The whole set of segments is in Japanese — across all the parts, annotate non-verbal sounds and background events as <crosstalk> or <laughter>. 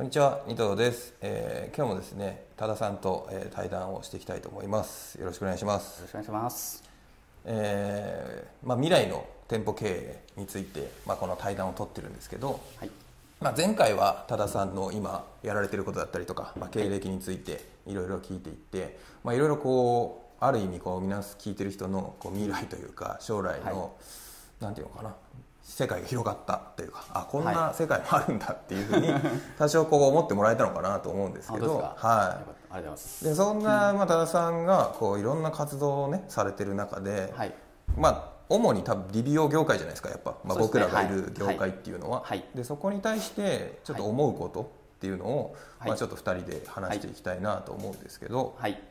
こんにちは、二藤です、えー今日もですね、多田さんと、えー対談をしていきたいと思います。よろしくお願いします。よろしくお願いします。えーまあ、未来の店舗経営について、まあ、この対談を取ってるんですけど、はい。まあ、前回は多田さんの今やられてることだったりとか、まあ、経歴についていろいろ聞いていって、まあ、いろいろこうある意味こう皆さん聞いてる人のこう未来というか将来の、はなんていうのかな世界が広がったというかあこんはな世界もあるんだっていうふうに <laughs> 多少こう思ってもらえたのかなと思うんですけど。はい。ありがとうございます。でそんな、まあ、多田さんがこういろんな活動をねされてる中で、はい。まあ主に多分理美容業界じゃないですかやっぱ、まあ、僕らがいるはい。業界っていうのは、はい。でそこに対してちょっと思うことっていうのを、はい。まあ、ちょっと2人で話していきたいなと思うんですけど、はい。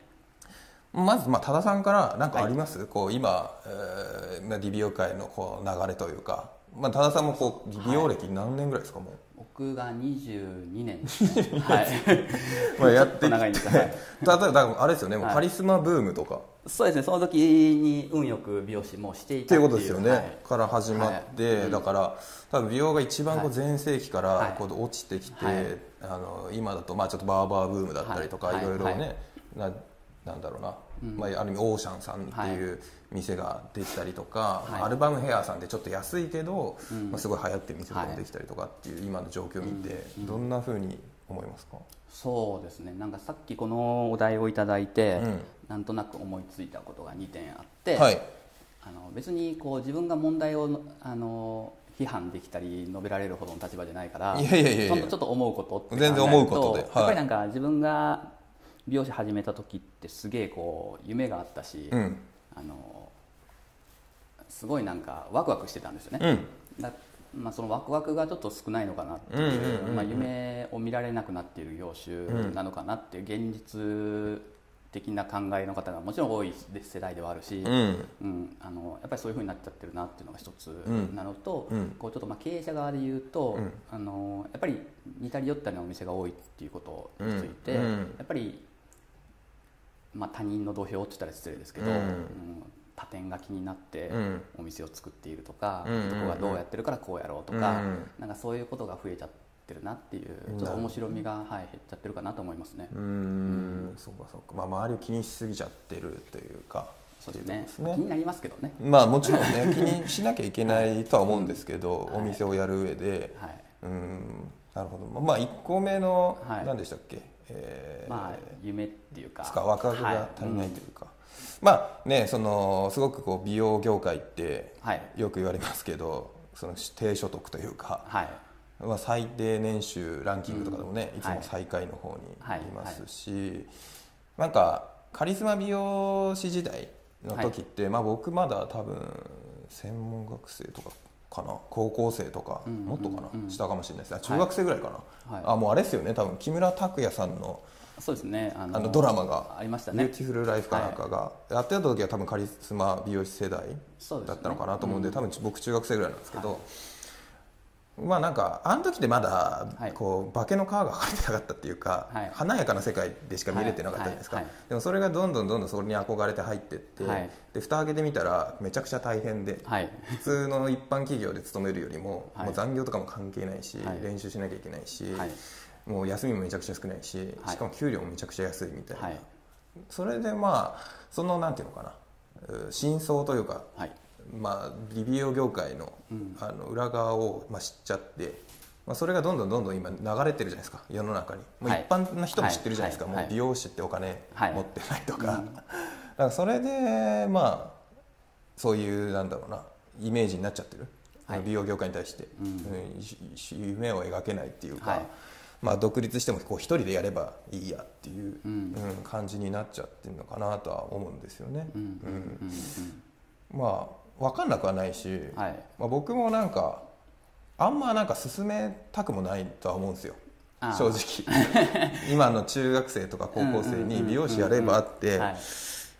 まずまあ多田さんから何かあります、こう今、えーまあ、理美容界のこう流れというか、まあ、多田さんもこう美容歴何年ぐらいですかもう、僕が22年ですね。はい。まあ、やってきちょっと長いんですがはい。例えばあれですよね、カリスマブームとか。そうですね。その時に運よく美容師もしていっていたうことですよね、はい。から始まって、はい。うん。だから多分美容が一番こうはい。全盛期かはい。らこう落ちてきて、はい。あの今だとまあちょっとバーバーブームだったりとか、はい。い、ろいろね、はい。ななんだろうな、まあ、ある意味オーシャンさんっていう店ができたりとか、はい。アルバムヘアさんってちょっと安いけど、まあ、すごい流行ってる店ができたりとかっていう今の状況を見て、どんなふうに思いますか、そうですね。なんかさっきこのお題をいただいて、うん。なんとなく思いついたことが2点あって、はい。あの別にこう自分が問題をあの批判できたり述べられるほどの立場じゃないからいやいやいやちょっと思うことっ全然思うことではい。やっぱりなんか自分が美容師始めた時ってすげえこう夢があったし、うんあのすごいなんかワクワクしてたんですよね、うん。だまあ、そのワクワクがちょっと少ないのかなっていう,、まあ、夢を見られなくなっている業種なのかなっていう現実的な考えの方がもちろん多い世代ではあるし、うん。うん、あのやっぱりそういうふうになっちゃってるなっていうのが一つん。なのと、うん。こうちょっとまあ経営者側で言うと、うん。あのやっぱり似たり寄ったりのお店が多いっていうことについて、やっぱり、まあ、他人の土俵って言ったら失礼ですけど、うん。うん他店が気になってうん。お店を作っているとか、うんがどうやってるからこうやろうとか、うんなんかそういうことが増えちゃってるなっていううん。ちょっと面白みが、はい、減っちゃってるかなと思いますね。うーん。そうかそうか、まあ、周りを気にしすぎちゃってるというかそうですね。っていうとこ気になりますけどね。まあもちろんね気にしなきゃいけないとは思うんですけど、<laughs> はい。お店をやる上で。はい。うんなるほど。まあ1個目の、はい。何でしたっけ、えーまあ夢っていうか。つか？ワクワクが足りないはというか、まあねそのすごくこう美容業界ってはい。よく言われますけどその低所得というか、はい。まあ、最低年収ランキングとかでもね、うんい。つも最下位の方にはいいますし、なんかカリスマ美容師時代の時って、まあ、僕まだ多分専門学生とかかな？高校生とか、うんもっとかな、うん。下かもしれないです。あ中学生ぐらいかな、はい。あもうあれですよね。多分木村拓哉さんのそうですね。あのドラマが。ありましたビューねティフルライフかなんかが、やってた時は多分カリスマ美容師世代だったのかなと思うんでうん。多分僕中学生ぐらいなんですけど、まあなんかあの時でまだはい。こう化けの皮が剥がれてなかったっていうか、はい。華やかな世界でしか見れてなかったじゃないですか、はいはいでもそれがどんどんどんどんそれに憧れて入ってって、はい。で蓋開けてみたらめちゃくちゃ大変で、はい。普通の一般企業で勤めるよりも,、はい。もう残業とかも関係ないし、はい。練習しなきゃいけないし、はい。もう休みもめちゃくちゃ少ないし、はい。しかも給料もめちゃくちゃ安いみたいな、はい。それでまあそのなんていうのかなう真相というか、はいまあ、美容業界の,、うん。あの裏側を、まあ、知っちゃって、まあ、それがどんどんどんどん今流れてるじゃないですか世の中に。もうはい。一般の人も知ってるじゃないですか、はい。はい。もう美容師ってお金はい。持ってないとか,、うん。だからそれでまあそういうなんだろうなイメージになっちゃってる、はい。美容業界に対して、うん。夢を描けないっていうか、はい。まあ、独立してもこう一人でやればいいやっていう、うん。うん感じになっちゃってるのかなとは思うんですよね。うん。まあ分かんなくはないし、うんはい。まあ、僕もなんかあんまなんか進めたくもないとは思うんですよ。正直。<laughs> 今の中学生とか高校生に美容師やればってはい。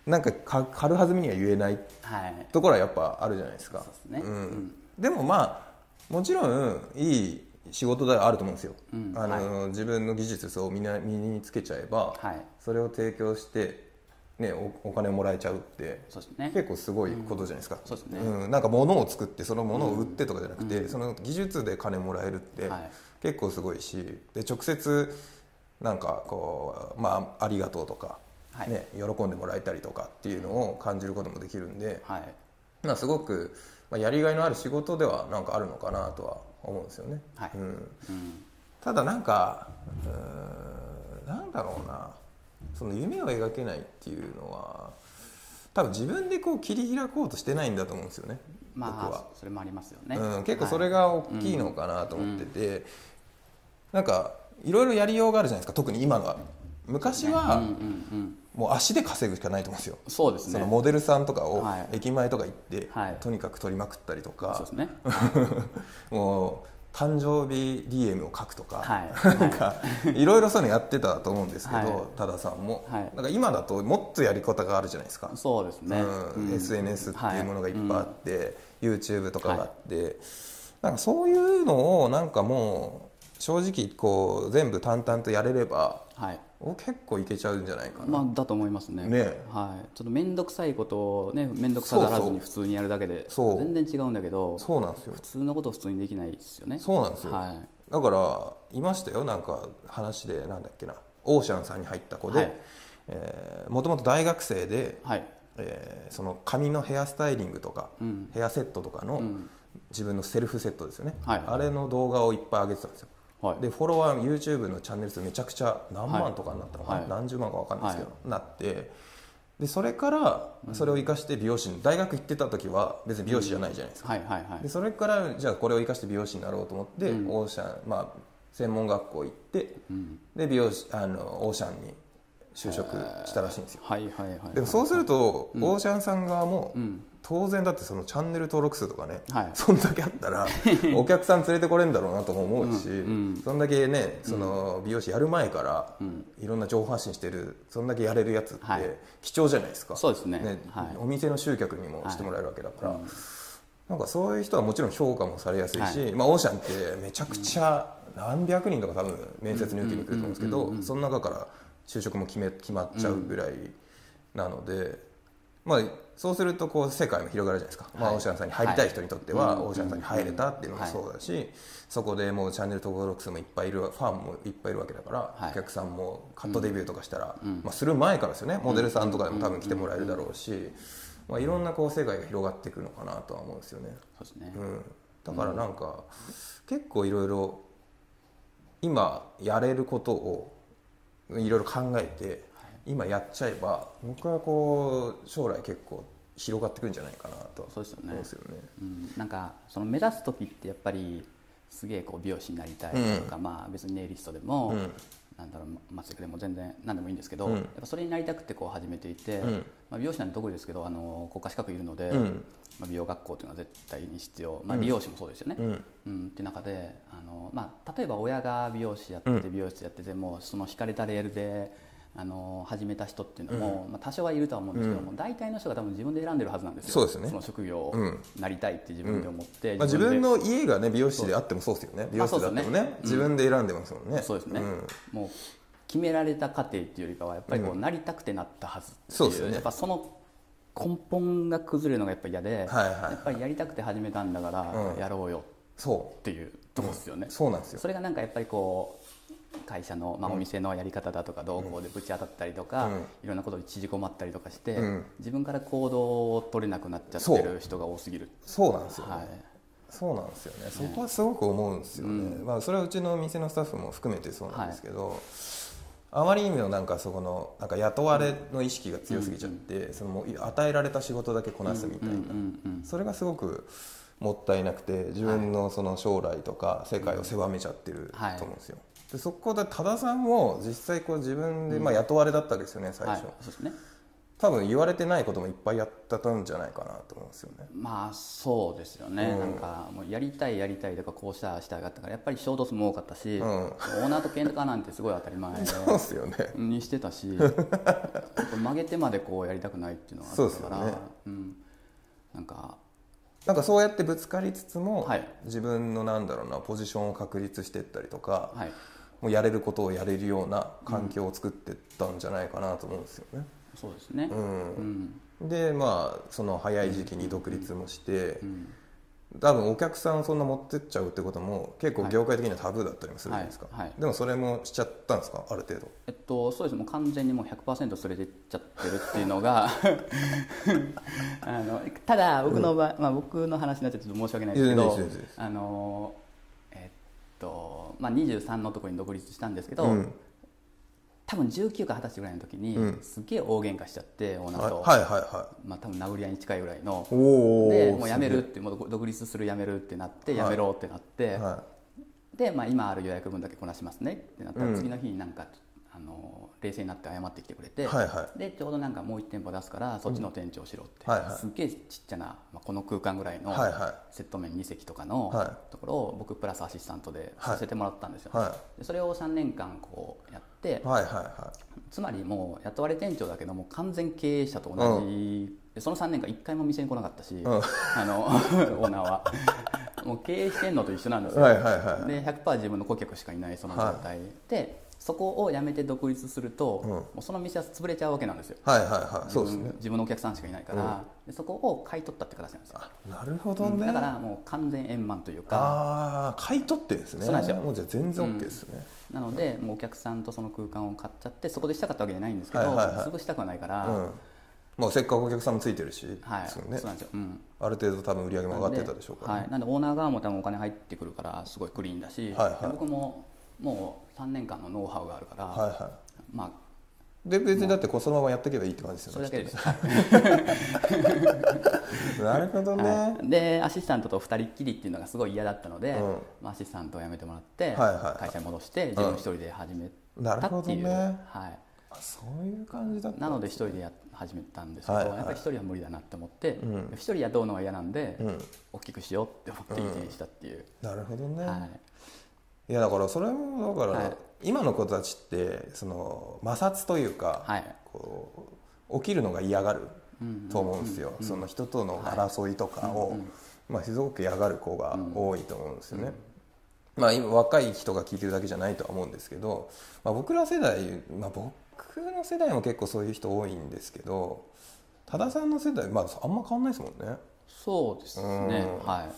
なんかか軽はずみには言えないはい。ところはやっぱあるじゃないですか。そうですね。ん。うん。でもまあもちろんいい仕事ではあると思うんですよ、うん。あの自分の技術をみな身につけちゃえば、はい。それを提供して、ね、おお金をもらえちゃうって結構すごいことじゃないですか、そうん、なんか物を作ってその物を売ってとかじゃなくて、その技術で金もらえるって、はい。結構すごいしで直接なんかこう、まあ、ありがとうとか、はい。ね、喜んでもらえたりとかっていうのを感じることもできるんで、はい。まあ、すごく、まあ、やりがいのある仕事ではなんかあるのかなとは思うんですよね。はい。うん、うん。ただなんかうーん。なんだろうなその夢を描けないっていうのは多分自分でこう切り開こうとしてないんだと思うんですよね、僕まは。あ。それもありますよね、うん、結構それはいが大きいのかなと思ってて、なんかいろいろやりようがあるじゃないですか特に今のは。昔はうんうんうんもう足で稼ぐしかないと思うんですよ、そうですね。そのモデルさんとかをはい。駅前とか行って、はい。とにかく撮りまくったりとか。そうですね。<laughs> もう誕生日 DM を書くとか、はい。なんかい。ろいろそういうのやってたと思うんですけど、はい。多田さんも、はい。なんか今だともっとやり方があるじゃないですか、そうですね、うん。うん。SNS っていうものがいっぱいあって、YouTube とかがあはって、なんかそういうのをなんかもう正直こう全部淡々とやれればはい。お結構いけちゃうんじゃないかな、まあ、だと思いますね。ね。はい、ちょっと面倒くさいことをね面倒くさがらずに普通にやるだけでそう全然違うんだけどそうなんですよ。普通のことを普通にできないですよね。そうなんですよ、はい。だからいましたよ。なんか話でなんだっけな。オーシャンさんに入った子で、はい。えーもともと大学生で、はい。えーその髪のヘアスタイリングとか、うん。ヘアセットとかの、うん。自分のセルフセットですよね、はい。あれの動画をいっぱい上げてたんですよはい。でフォロワー YouTube のチャンネル数めちゃくちゃ何万とかになったのかな、はい。何十万か分かんないですけど、なって。でそれからそれを生かして美容師に大学行ってた時は別に美容師じゃないじゃないですか、はいはいはい。でそれからじゃあこれを生かして美容師になろうと思って、うん。オーシャン、まあ、専門学校行ってうん。で美容師あのオーシャンに就職したらしいんですよ。はいはいはい。でもそうすると、うん。オーシャンさん側も、うん当然だってそのチャンネル登録数とかね、はい。そんだけあったら <laughs> お客さん連れてこれるんだろうなとも思うし、うんうんそんだけねその美容師やる前からうん。いろんな情報発信してるそんだけやれるやつってはい。貴重じゃないですか、そうですね。はい。お店の集客にもしてもらえるわけだから、なんかそういう人はもちろん評価もされやすいし、はい。まあ、オーシャンってめちゃくちゃ何百人とか多分面接に受けに来ると思うんですけどその中から就職も決め決まっちゃうぐらいなので、まあ、そうするとこう世界も広がるじゃないですか、まあ、はい。オーシャンさんに入りたい人にとっては、はい。オーシャンさんに入れたっていうのもそうだし、そこでもうチャンネル登録数もいっぱいいるファンもいっぱいいるわけだから、はい。お客さんもカットデビューとかしたら、うん。まあ、する前からですよね。モデルさんとかでも多分来てもらえるだろうし、まあ、いろんなこう世界が広がっていくのかなとは思うんですよね。そうですね。うん、だからなんか、結構いろいろ今やれることをいろいろ考えて今やっちゃえば僕はこう将来結構広がってくるんじゃないかなとそうですよね。すよね。うん、なんかその目指す時ってやっぱりすげえこう美容師になりたいとか、まあ別にネイリストでも、うん。なんだろうま松井でも全然何でもいいんですけど、うん。やっぱそれになりたくてこう始めていて、うん。まあ、美容師なんて得意ですけどあの国家資格いるので、うん。まあ、美容学校というのは絶対に必要、まあ、うん。美容師もそうですよね。うん。うん、っていう中であの、まあ、例えば親が美容師やってうん。美容室やっててもその引かれたレールであの始めた人っていうのも、まあ、多少はいるとは思うんですけども、大体の人が多分自分で選んでるはずなんですよ。そうですね。の職業をうん。なりたいって自分で思って、まあ、自で分の家がね美容師であってもそうですよね。美容室だってもね,、自分で選んでますもんね。そうですね、ん。もう決められた過程っていうよりかはやっぱりこううん。なりたくてなったはずっていう,、そうですよね。やっぱその根本が崩れるのがやっぱり嫌で、やっぱりやりたくて始めたんだからうん。やろうよそっていうとこですよね、うそうなんですよ。それがなんかやっぱりこう会社の、まあ、うんお店のやり方だとかどうこうでぶち当たったりとか、うん。いろんなことに縮こまったりとかして、うん。自分から行動を取れなくなっちゃってる人が多すぎる。そうなんですよね。はい。そうなんですよね。そこはすごく思うんですよね。うん。まあそれはうちの店のスタッフも含めてそうなんですけど、あまりにもなんかそこのなんか雇われの意識が強すぎちゃって、そのもう与えられた仕事だけこなすみたいな、それがすごくもったいなくて自分のその将来とか世界を狭めちゃってると思うんですよ。でそこで多田さんも実際こう自分で、まあ、雇われだったわけですよね最はい初、そうですね。多分言われてないこともいっぱいやってたんじゃないかなと思うんですよね。まあそうですよね、うん。なんかもうやりたいやりたいとかこうしたしたがったからやっぱり衝突も多かったし、うん。オーナーと喧嘩なんてすごい当たり前そうですよね。にしてたし曲げてまでこうやりたくないっていうのがあったからそうですよね。うん、なんかなんかそうやってぶつかりつつも、はい。自分のなんだろうなポジションを確立していったりとか、はいもうやれることをやれるような環境を作っていったんじゃないかなと思うんですよね。そうですね。うん。うん。でまあその早い時期に独立もして、うん多分お客さんそんな持ってっちゃうってことも結構業界的にはタブーだったりもするじゃないですか、はいはい。でもそれもしちゃったんですか？ある程度。えっと、そうですもう完全にもう100%それでいっちゃってるっていうのがあのただ僕の場合、まあ、僕の話になっちゃって申し訳ないですけいどあのえっと、まあ、23のところに独立したんですけど、うん。多分19か20歳ぐらいの時に、うん。すっげえ大喧嘩しちゃってオーナーと、はいはいはいはまあ、多分殴り合いに近いぐらいの。いおおでもう辞めるってもう独立する辞めるってなってはい辞めろってなって、はで、まあ、今ある予約分だけこなしますねってなったら、うん。次の日になんかあの冷静になって謝ってきてくれて、はいはでちょうどなんかもう1店舗出すからそっちの店長しろって、はいはい。すっげえちっちゃな、まあ、この空間ぐらいのはいはセット面2席とかのはところを僕プラスアシスタントではい。させてもらったんですよ、はでそれを3年間こうやっていはいはい。はつまりもう雇われ店長だけどもう完全経営者と同じ、でその3年間1回も店に来なかったし、ん。あの <laughs> オーナーは。もう経営してんのと一緒なんですよ、はいはいはいで100%自分の顧客しかいないその状態、でそこを辞めて独立すると、うん。もうその店は潰れちゃうわけなんですよ。はいはいはい。そうですね。自分のお客さんしかいないから、でそこを買い取ったって形なんですよ、あなるほどね、だからもう完全円満というか。ああ買い取ってんですね。そうなんですよ。もうじゃあ全然 OK ですね、なのでもうお客さんとその空間を買っちゃってそこでしたかったわけじゃないんですけど、はいはいはい。潰したくはないから、うん。まあ、せっかくお客さんもついてるし、はい。そうなんですよ、うん、ある程度多分売り上げも上がってたでしょうから、ねはい、なんでオーナー側も多分お金入ってくるからすごいクリーンだし、はいはい。で僕ももう3年間のノウハウがあるから、はいはまあいで別にだってこうそのままやっていけばいいって感じですそれよねだけで。す、<laughs> なるほどね、はい。でアシスタントと2人っきりっていうのがすごい嫌だったので、うん。まあ、アシスタントを辞めてもらって、はいはいはい。会社に戻して自分一人で始めなるほたっていう、どね。はい、あそういう感じだったなので一人でや始めたんですけど、はいはい。やっぱり一人は無理だなって思ってうん。一、人雇うのは嫌なんで、うん。大きくしようって思って一にしたっていう、なるほどね、はいい、やだからそれもだから、はい。今の子たちってその摩擦というか、はい。こう起きるのが嫌がるうんと思うんですよ、その人との争いとかを、まあ、すごく嫌がる子が多いと思うんですよね、まあ、今若い人が聞いてるだけじゃないとは思うんですけど、まあ、僕ら世代、まあ、僕の世代も結構そういう人多いんですけど多田さんの世代、まあ、あんま変わんないですもんね、そうですね、うん。はい。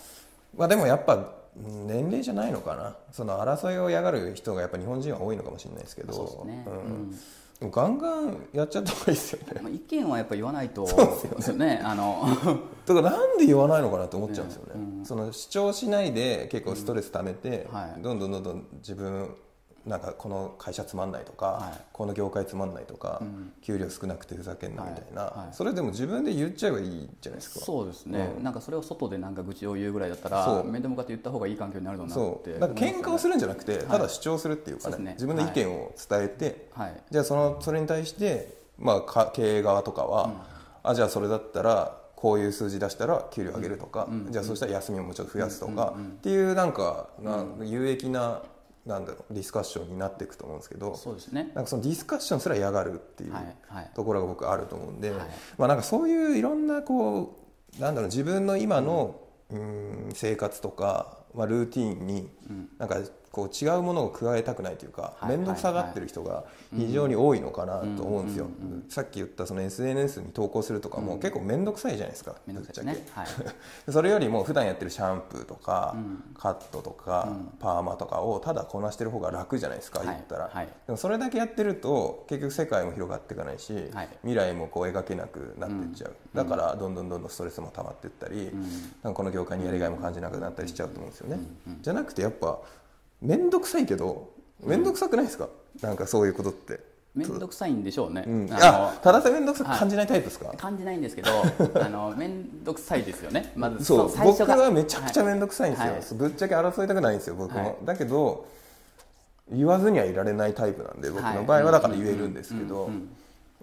まあ、でもやっぱ年齢じゃないのかな？その争いを嫌がる人がやっぱ日本人は多いのかもしれないですけど。そうですガンガンやっちゃった方がいいですよね。まあ、意見はやっぱ言わないとそうですよね。あの。<laughs> だからなんで言わないのかなって思っちゃうんですよね、うん。その主張しないで結構ストレス溜めて、はい。どんどんどんどん自分なんかこの会社つまんないとか、はい。この業界つまんないとか、うん。給料少なくてふざけんなみたいな、はい。はい。それでも自分で言っちゃえばいいじゃないですか。そうですね、うん。なんかそれを外でなんか愚痴を言うぐらいだったら面と向かって言った方がいい環境になるのなそって。う。だから喧嘩をするんじゃなくて、い。ただ主張するっていうかね,、ね。自分の意見を伝えて、はい。じゃあそのそれに対して、まあ、か経営側とかは、あじゃあそれだったらこういう数字出したら給料上げるとか、じゃあそしたら休みももうちょっと増やすとか、っていうなんかな有益ななんだろうディスカッションになっていくと思うんですけどそうですね。なんかそのディスカッションすら嫌がるっていうはいはい。ところが僕あると思うんで、はい。まあ、なんかそういういろんなこうなんだろう自分の今の、うん、生活とか、まあ、ルーティーンになんかこう違うものを加えたくないというかはい面倒くさがってる人が非常に多いのかなと思うんですよ。さっき言ったその SNS に投稿するとかも結構面倒くさいじゃないですか。ぶっちゃけ。はい。<laughs> それよりも普段やってるシャンプーとか、カットとか、パーマとかをただこなしてる方が楽じゃないですか、はい言ったら、はい。でもそれだけやってると結局世界も広がっていかないし、はい。未来もこう描けなくなっていっちゃう、だからどんどんどんどんストレスも溜まっていったり、なんかこの業界にやりがいも感じなくなったりしちゃうと思うんですよね、じゃなくてやっぱ面倒くさいけど面倒くさくないですか、なんかそういうことって、面倒くさいんでしょうね、うん、ああたださ面倒くさく感じないタイプですか、の感じないんですけど <laughs> あの面倒くさいですよね。まずそう。僕はめちゃくちゃ面倒くさいんですよ、はい。ぶっちゃけ争いたくないんですよ僕も、はい。だけど言わずにはいられないタイプなんで僕の場合はだから言えるんですけど。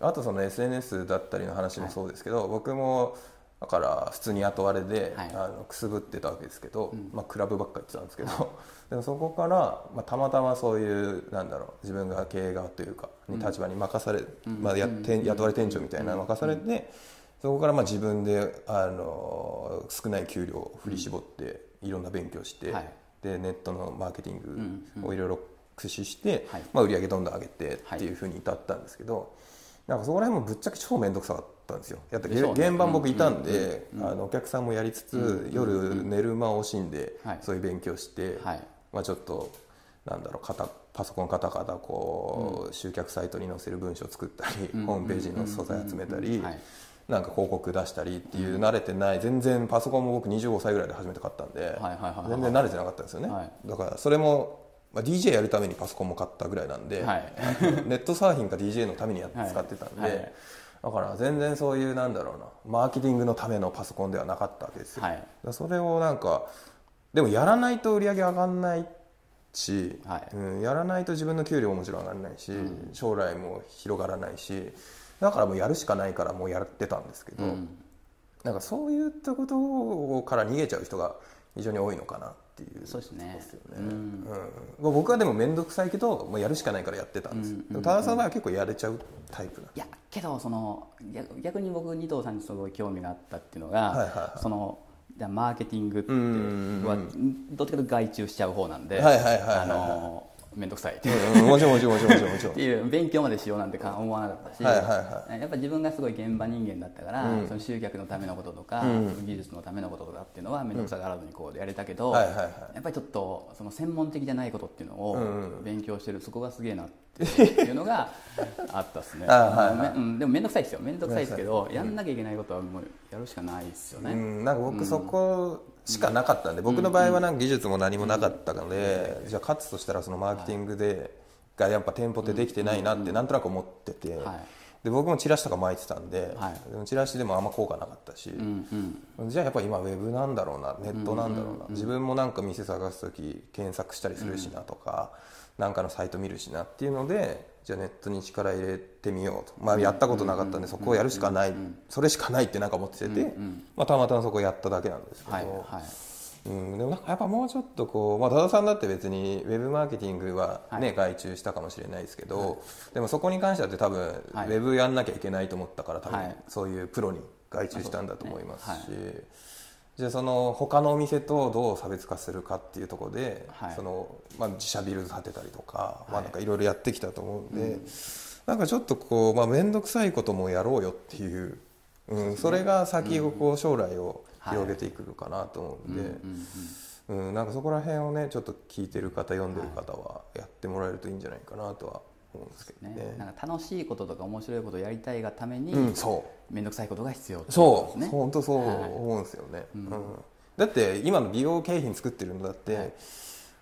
あとその SNS だったりの話もそうですけど、僕もだから普通に雇われで、はい。あのくすぶってたわけですけど、まあ、クラブばっかり行ってたんですけど、<laughs> でもそこから、まあ、たまたまそういうなんだろう自分が経営側というかに立場に任され、まあ、やって雇われ店長みたいなの任されて、そこからまあ自分であの少ない給料を振り絞っていろんな勉強して、はい。でネットのマーケティングをいろいろ駆使して、はい。まあ、売り上げどんどん上げてっていうふうに至ったんですけど、なんかそこら辺もぶっちゃけ超面倒くさかったんですよ。やってでしょうね。現場僕いたんで、うんうんあのお客さんもやりつつ、うん夜寝る間を惜しんで、はい。そういう勉強して、はい。まあ、ちょっとなんだろうパソコンカタカタこう、集客サイトに載せる文章を作ったり、うんホームページの素材集めたり、なんか広告出したりっていう慣れてない全然パソコンも僕25歳ぐらいで初めて買ったんで、全然慣れてなかったんですよね、はい。だからそれも、まあ、DJ やるためにパソコンも買ったぐらいなんで、はい。<laughs> ネットサーフィンか DJ のために使ってたんで、はい。だから全然そういうなんだろうなマーケティングのためのパソコンではなかったわけですよ、それをなんかでもやらないと売り上げ上がんないし、はい。うん、やらないと自分の給料ももちろん上がらないし、将来も広がらないしだからもうやるしかないからもうやってたんですけど、うん。なんかそういったことから逃げちゃう人が非常に多いのかなっていう。そうですね。ですよね、うん。うん。まあ僕はでも面倒くさいけどもうやるしかないからやってたんです、うん。でも多田さんは結構やれちゃうタイプなんいやけどその逆逆に僕二藤さんにすごい興味があったっていうのが、はいはいはい。そのじゃあマーケティングってうんうんうんはどっちかというと外注しちゃう方なんで、はいはいはいはいはい。あの面倒くさい。ってうんうんもちろんもちろんもちろんもちろんもちろん。いう勉強までしようなんてか思わなかったし、はいはいはやっぱ自分がすごい現場人間だったから、うんその集客のためのこととか、うん。技術のためのこととかっていうのは面倒くさがらずにこうやれたけど、はいはいはい。やっぱりちょっとその専門的じゃないことっていうのをうん勉強してるそこがすげえなっていうのがあったですね。<laughs> あはいうんでも面倒くさいですよ。面倒くさいですけど、やんなきゃいけないことはもうやるしかないですよね、うん、なんか僕そこしかなかったんで、僕の場合はなんか技術も何もなかったので、じゃあ勝つとしたらそのマーケティングで、がやっぱ店舗ってできてないなってなんとなく思ってて、はい。で僕もチラシとか巻いてたんで,、はい。でもチラシでもあんま効果なかったし、じゃあやっぱ今ウェブなんだろうなネットなんだろうな、自分もなんか店探す時検索したりするしなとか、なんかのサイト見るしなっていうのでじゃあネットに力入れてみようと、まあ、やったことなかったんでそこをやるしかない、それしかないってなんか思ってて、まあ、たまたまそこやっただけなんですけど、はいはい。うん、でもなんかやっぱもうちょっとこう、まあ、多田さんだって別にウェブマーケティングは、ね外注したかもしれないですけど、でもそこに関しては多分、はい。ウェブやんなきゃいけないと思ったから多分、はい。そういうプロに外注したんだと思いますし、はいじゃあその他のお店とどう差別化するかっていうところで、はい。そのまあ、自社ビル建てたりとか、まあ、なんかいろいろやってきたと思うんで、なんかちょっとこう、まあ、面倒くさいこともやろうよっていう、うん、それが先をこう将来を広げていくのかなと思うんで。うん、なんかそこら辺をねちょっと聞いてる方読んでる方はやってもらえるといいんじゃないかなとは思うんですけどね。ね、なんか楽しいこととか面白いことをやりたいがために、うん、そ面倒くさいことが必要ね。そう。本当そう思うんですよね、うん。だって今の美容景品作ってるのだって、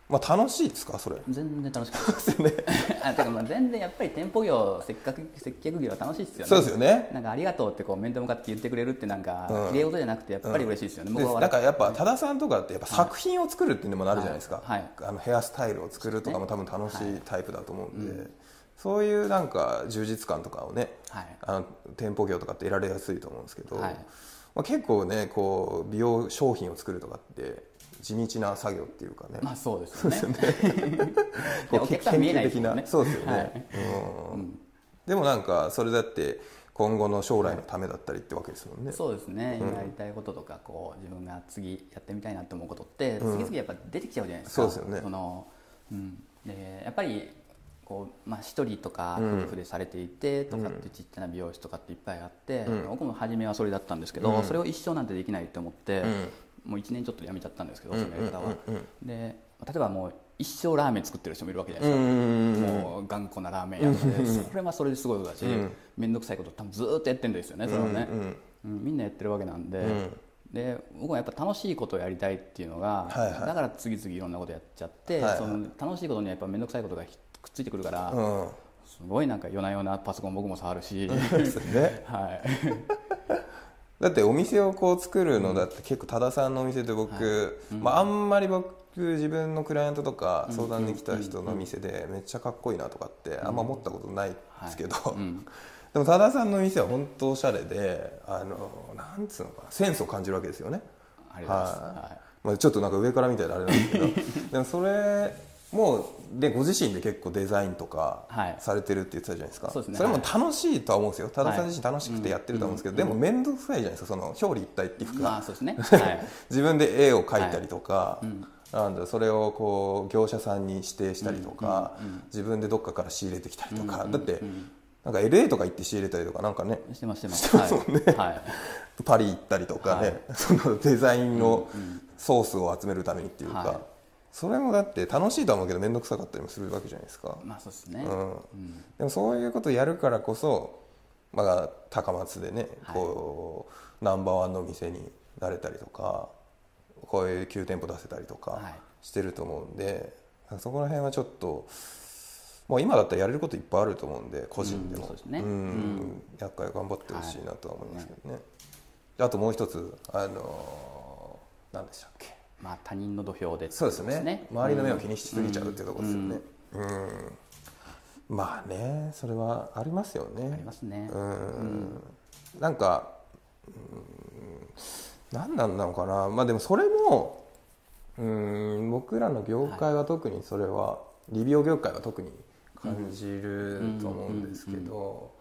まあ楽しいですかそれ？全然楽しかったですね。<laughs> あてかまあ全然やっぱり店舗業せっかく接客業は楽しいですよね。そうですよね。なんかありがとうってこう面と向かって言ってくれるってなんかうん。綺麗事じゃなくてやっぱり嬉しいですよね、で僕はなんかやっぱ多田さんとかってやっぱ作品を作るっていうのもなるじゃないですか、はい。はい。あのヘアスタイルを作るとかも多分楽しいタイプだと思うんで、そういうなんか充実感とかをね、はい。あの店舗業とかって得られやすいと思うんですけど、はい。まあ、結構ねこう美容商品を作るとかって地道な作業っていうかね、まあそうですよね。<laughs> 見えないですね。そうですよね、はい。うん。でもなんかそれだって今後の将来のためだったりってわけですもんね、そうですね、今やりたいこととかこう自分が次やってみたいなと思うことって次々やっぱ出てきちゃうじゃないですか、そうですよね。そのうん、でやっぱりこう、まあ、一人とか夫婦でされていてとかってちっちゃな美容師とかっていっぱいあって、うん。僕も初めはそれだったんですけど、うん。それを一生なんてできないと思って、うん。もう1年ちょっとで辞めちゃったんですけど、うん。そのやり方は、で例えばもう一生ラーメン作ってる人もいるわけじゃないですか、もう頑固なラーメン屋でそれはそれですごいことだしうん。面倒くさいこと多分ずーっとやってるんですよねそれはね、うん。みんなやってるわけなんで、ん。で僕はやっぱ楽しいことをやりたいっていうのが、はいはい。だから次々いろんなことやっちゃって、はいはい。その楽しいことにはやっぱ面倒くさいことがひくっついてくるから、うん。すごいなんか夜な夜なパソコン僕も触るし、<laughs> ね。はい、<laughs> だってお店をこう作るのだって結構多田さんのお店で僕、まあ、あんまり僕自分のクライアントとか相談に来た人の店でめっちゃかっこいいなとかってあんま思ったことないですけど、うん。<laughs> でも多田さんの店は本当おしゃれであのなんつうのかなセンスを感じるわけですよね。ありがとうございます、はい。はいまあ、ちょっとなんか上からみたいなあれなんですけど。でもそれもうでご自身で結構デザインとかはい。されてるって言ってたじゃないですか、そうですね。れも楽しいとは思うんですよ。多田さん自身楽しくてやってると思うんですけど、でも面倒くさいじゃないですかその表裏一体っていうか、まあそうですね、<laughs> はい、自分で絵を描いたりとか、なんだそれをこう業者さんに指定したりとか、自分でどっかから仕入れてきたりとか、だってなんか LA とか行って仕入れたりとかなんかね。してますしてますしてま <laughs> すもんね。はい、はい。パリ行ったりとかね、そのデザインのソースを集めるためにっていうか、はいそれもだって楽しいとは思うけど面倒くさかったりもするわけじゃないですか、まあそうですね、うん。うん。でもそういうことをやるからこそ、まあ、高松でね、はい。こうナンバーワンの店になれたりとかこういう9店舗出せたりとかはい。してると思うんで、そこら辺はちょっともう今だったらやれることいっぱいあると思うんで個人でも、うんそうですね。ん。うん。厄介頑張ってほしいなとは思いますけどね。であともう一つあのー何でしたっけ？まあ他人の土俵でってそうですね。周りの目を気にしすぎちゃうっていうところですよね。うん。まあねそれはありますよね。ありますね、うん。なんかうん何なんなのかな。まあでもそれもうん僕らの業界は特にそれは、理美容業界は特に感じると思うんですけど、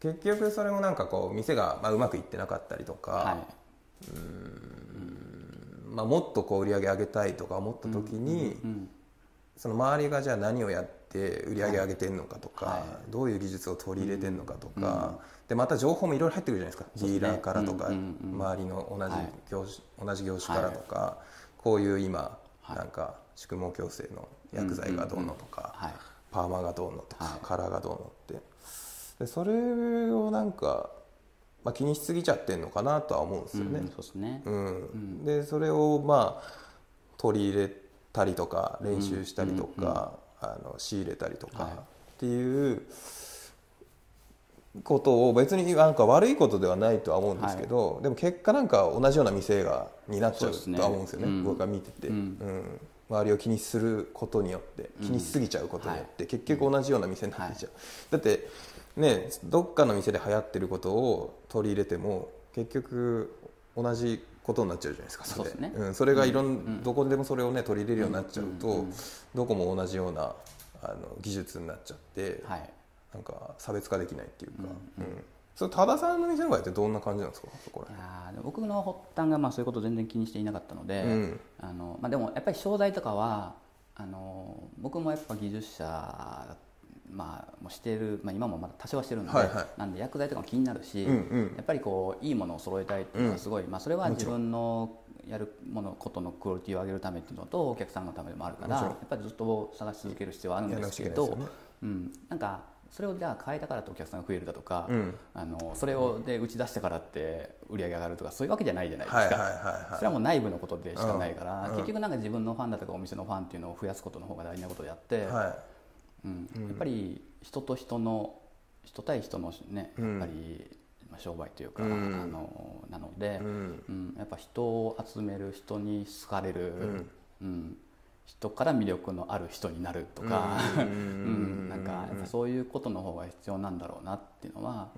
結局それもなんかこう店がまあうまくいってなかったりとか、はいまあ、もっとこう売り上げ上げたいとか思った時に、うんその周りがじゃあ何をやって売り上げ上げてんのかとか、はい。どういう技術を取り入れてんのかとか、でまた情報もいろいろ入ってくるじゃないですか。ディーラーからとか、周りの同じはい。業種、同じ業種からとか、こういう今、はい。なんか宿毛矯正の薬剤がどうのとか、はい。パーマがどうのとか、はい。カラーがどうのって。でそれをなんか、まあ、気にしすぎちゃってんのかなとは思うんですよね。うんそうですね、うん。でそれをまあ取り入れたりとか練習したりとか、あの仕入れたりとか、はい。っていうことを別になんか悪いことではないとは思うんですけど、でも結果なんか同じような店がになっちゃうとは思うんですよねうん。僕が見てて、うん。うん。周りを気にすることによって気にしすぎちゃうことによって、結局同じような店になっちゃう、だってねどっかの店で流行ってることを取り入れても結局同じことになっちゃうじゃないですかそれ。そうですね。うん、それがいろん、どこでもそれをね取り入れるようになっちゃうと、うんうんうん。どこも同じようなあの技術になっちゃって、はい。なんか差別化できないっていうか、うんそれ多田さんの店の場合ってどんな感じなんですか？そこらいや僕の発端がまあそういうことを全然気にしていなかったので、うん。あのまあ、でもやっぱり商材とかはあの僕もやっぱ技術者、まあ、もしてる、まあ、今もまだ多少はしてるんで、はいはい。なんで薬剤とかも気になるし、うんうん。やっぱりこういいものを揃えたいっていうのはすごい、まあ、それは自分のやるものことのクオリティを上げるためっていうのとお客さんのためでもあるからやっぱりずっと探し続ける必要はあるんですけど、ね。うん、なんかそれをじゃあ変えたからってお客さんが増えるだとか、うん。あのそれをで打ち出したからって売り上げ上がるとかそういうわけじゃないじゃないですか、はいはいはいはいそれはもう内部のことでしかないから、うん。結局なんか自分のファンだとかお店のファンっていうのを増やすことの方が大事なことであって、はうん。やっぱり人と人の人対人のねうん。やっぱり、まあ、商売というか、うん。あのなので、うん。うん。やっぱ人を集める人に好かれる、ん。うん。人から魅力のある人になるとか、うん。<laughs> うん。なんかやっぱそういうことの方が必要なんだろうなっていうのは、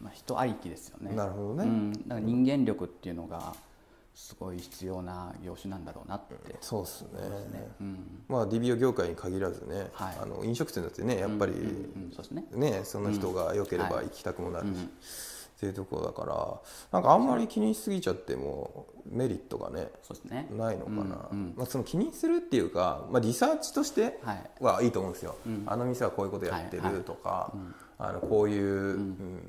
まあ、人ありきですよね。なるほどね。うん、だから人間力っていうのがすごい必要な業種なんだろうなって。そうっすね。うん。まあ DBO 業界に限らずね、はい。あの飲食店だってねやっぱり、うんうんうんそうですね。ねその人が良ければはい。行きたくもなるし、うん。っていうところだからなんかあんまり気にしすぎちゃってもメリットがねそうですね。ないのかな、うんうん。まあ、その気にするっていうか、まあ、リサーチとしてはい。はいいと思うんですよ、うん。あの店はこういうことやってはいはい。るとか、うん。あのこういう、うん。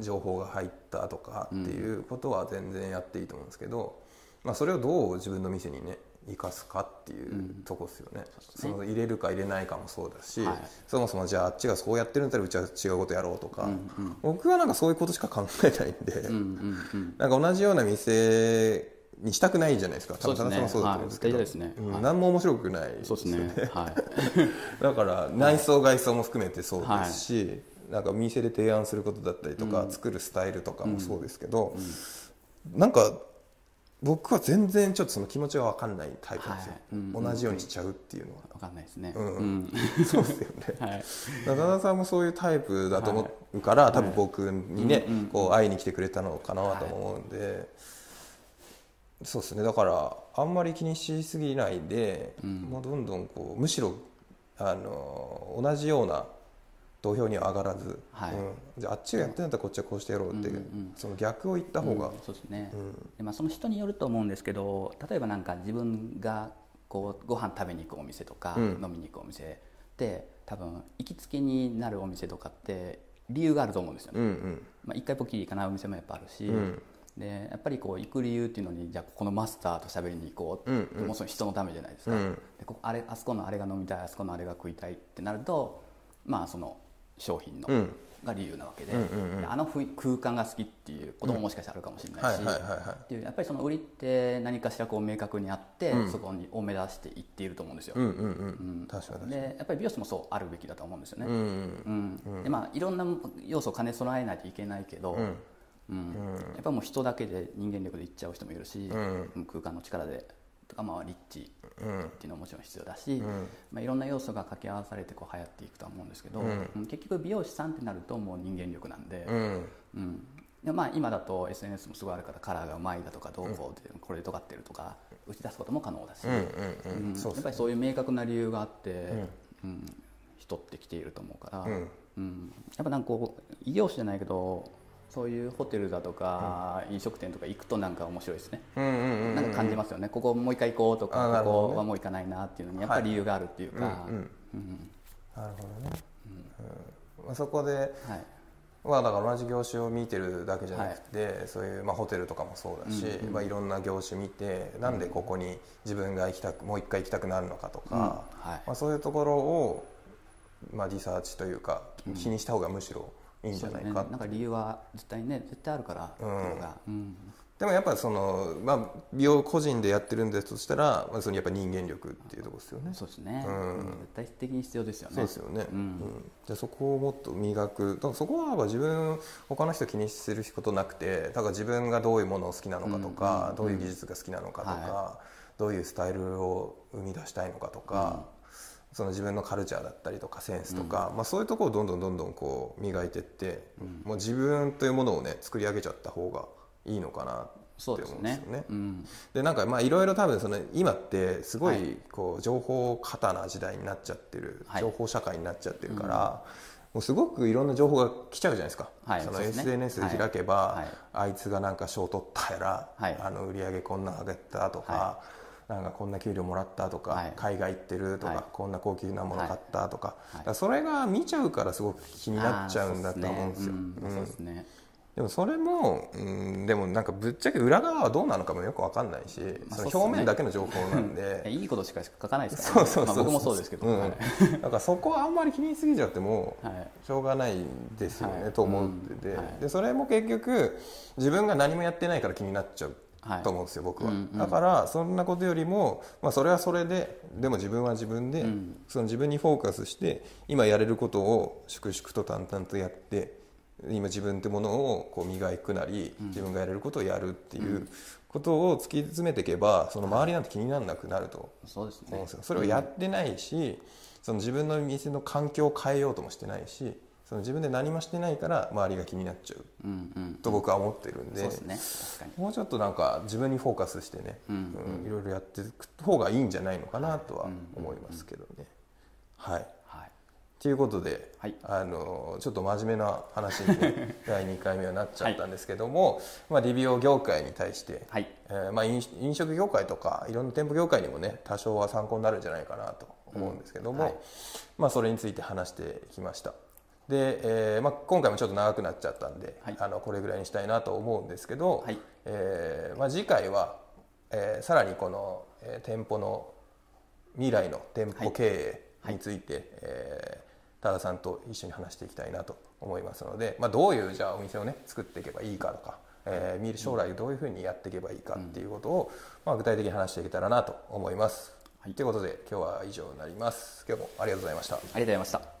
情報が入ったとかっていうことは全然やっていいと思うんですけど、まあ、それをどう自分の店にね生かすかっていうとこですよね,、その入れるか入れないかもそうだし、はい。そもそもじゃああっちがそうやってるんだったらうちは違うことやろうとか、うんうん。僕はなんかそういうことしか考えないんで、うんうんうん。なんか同じような店にしたくないじゃないですか。多分田中さんもそうだと思うんですけど、ね。はい。うん。何も面白くないそうですね。はい。<laughs> だから内装外装も含めてそうですし、なんか店で提案することだったりとか、作るスタイルとかもそうですけど、なんか僕は全然ちょっとその気持ちが分かんないタイプなんですよ、はい。うん。同じようにしちゃうっていうのは、わかんないですね。うん。うん。<laughs> そうですよね。<laughs> はい。中田さんもそういうタイプだと思うから、多分僕にね、うんうんこう会いに来てくれたのかなとも思うんで、そうですね。だからあんまり気にしすぎないで、もうどんどんこうむしろあの同じような土俵には上がらず、はい。うん。じゃああっちがやってんだったらこっちはこうしてやろうって、うんうんうん。その逆を言った方が、うん。そうですね、うんでまあ、その人によると思うんですけど例えばなんか自分がこうご飯食べに行くお店とか、うん。飲みに行くお店って多分行きつけになるお店とかって理由があると思うんですよね、うんうん。まあ、一回ポッキリ行かないお店もやっぱあるし、うん。でやっぱりこう行く理由っていうのにじゃあここのマスターと喋りに行こううんうん。もうその人のためじゃないですか、うん。でここあれあそこのあれが飲みたいあそこのあれが食いたいってなるとまあその商品の、うん。が理由なわけで,、うんうんうん。であの空間が好きっていうことももしかしたらあるかもしれないし、やっぱりその売りって何かしらこう明確にあって、うん。そこにを目指していっていると思うんですよ、うんうんうでやっぱり美容室もそうあるべきだと思うんですよね、うんうんうん。でまあいろんな要素を兼ね備えないといけないけど、うん。うん。やっぱもう人だけで人間力でいっちゃう人もいるし、うん。空間の力でとかまあリッチうん。っていうのももちろん必要だし、ん。まあ、いろんな要素が掛け合わされてこう流行っていくとは思うんですけど、うん。うん結局美容師さんってなるともう人間力なんで、うん。うん。でまあ、今だと SNS もすごいあるからカラーがうまいだとかどうこうでこれで尖ってるとか打ち出すことも可能だし、うんやっぱりそういう明確な理由があって、うん。人って来ていると思うから、うん。うん。やっぱなんかこう異業種じゃないけどそういうホテルだとか、飲食店とか行くとなんか面白いですね、うんうんうんなんか感じますよね。ここもう一回行こうとか、ここはもう行かないなっていうのにやっぱり理由があるっていうか、うんうん。うん。なるほどね。うん。まあそこではい。まあだから同じ業種を見てるだけじゃなくて、そういうまあホテルとかもそうだし、うんうんまあいろんな業種見てなんでここに自分が行きたくもう一回行きたくなるのかとか、うん。はい。まあそういうところをまあリサーチというか気にした方がむしろいいんじゃないかね、なんか理由は絶対ね絶対あるからうのが、うん。でもやっぱその、まあ、美容個人でやってるんですとしたら、まあ、そのやっぱ人間力っていうところですよね。そうですね、うん。うん絶対的に必要ですよね。そうですよね、ううん。んじゃあそこをもっと磨く。だからそこはやっぱ自分他の人気にすることなくてだから自分がどういうものを好きなのかとか、うんどういう技術が好きなのかとか、はどういうスタイルを生み出したいのかとか、その自分のカルチャーだったりとかセンスとか、まあ、そういうところをどんどんどんどんこう磨いていって、もう自分というものをね作り上げちゃった方がいいのかなって思うんでね。ですすよね。うん。でなんかまあいろいろ多分その今ってすごはい。いこう情報過多な時代になっちゃってる、はい。情報社会になっちゃってるから、もうすごくいろんな情報が来ちゃうじゃないですか、そのはいそうですね。SNS で開けば、はい。あいつがなんか賞取ったやら、はい。あの売り上げこんな上げたとか、はなんかこんな給料もらったとか、はい。海外行ってるとか、はい。こんな高級なもの買ったとか,、からそれが見ちゃうからすごく気になっちゃうんだと思うんですよ。でもそれも、うん、でもなんかぶっちゃけ裏側はどうなのかもよくわかんないし、まあね。表面だけの情報なんで。<laughs> いいことしか書かないですから、ね、<laughs> そうそうそうまあ僕もそうですけど、うん。はい。だからそこはあんまり気にしすぎちゃっても <laughs> はい。しょうがないですよね、はい。と思ってて、うん。はい。でそれも結局自分が何もやってないから気になっちゃう。はいと思うんですよ、僕は、うんうん。だからそんなことよりも、まあ、それはそれででも自分は自分で、うん。その自分にフォーカスして今やれることを粛々と淡々とやって今自分ってものをこう磨くなり、自分がやれることをやるっていうことを突き詰めていけばその周りなんて気にならなくなるとそうですね。思うんですよ、それをやってないし、その自分の店の環境を変えようともしてないしその自分で何もしてないから周りが気になっちゃうと僕は思ってるんで。もうちょっとなんか自分にフォーカスしてね、うんうん。いろいろやっていく方がいいんじゃないのかなとは思いますけどね。はい。はい。ということで、はい。あのちょっと真面目な話に、ね、<laughs> 第2回目はなっちゃったんですけども、まあ、リビオ業界に対して、はい。えーまあ、飲飲食業界とかいろんな店舗業界にもね多少は参考になるんじゃないかなと思うんですけども、まあ、それについて話してきました。で、えーまあ、今回もちょっと長くなっちゃったんで、はい。あのこれぐらいにしたいなと思うんですけど、はい。えーまあ、次回は、えーさらにこの、えー店舗の未来の店舗経営について、えー多田さんと一緒に話していきたいなと思いますので、まあ、どういうじゃあお店をね作っていけばいいかとか、えー見る将来どういうふうにやっていけばいいかっていうことを、まあ、具体的に話していけたらなと思います。はい。ということで今日は以上になります。今日もありがとうございました。ありがとうございました